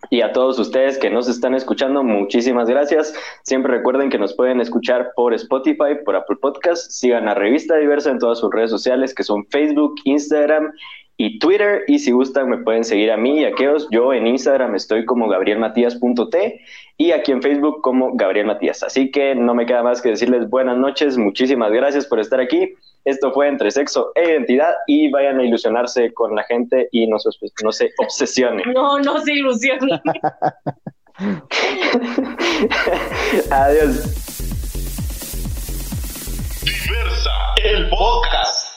Speaker 3: Y a todos ustedes que nos están escuchando, muchísimas gracias. Siempre recuerden que nos pueden escuchar por Spotify, por Apple Podcast. Sigan a Revista Diversa en todas sus redes sociales, que son Facebook, Instagram y Twitter. Y si gustan, me pueden seguir a mí y a Keos. Yo en Instagram estoy como gabrielmatías.t y aquí en Facebook como Gabriel Matías. Así que no me queda más que decirles buenas noches. Muchísimas gracias por estar aquí. Esto fue entre sexo e identidad y vayan a ilusionarse con la gente y no se, no se obsesionen.
Speaker 5: No, no se ilusionen. [laughs]
Speaker 3: Adiós.
Speaker 1: Diversa, el podcast.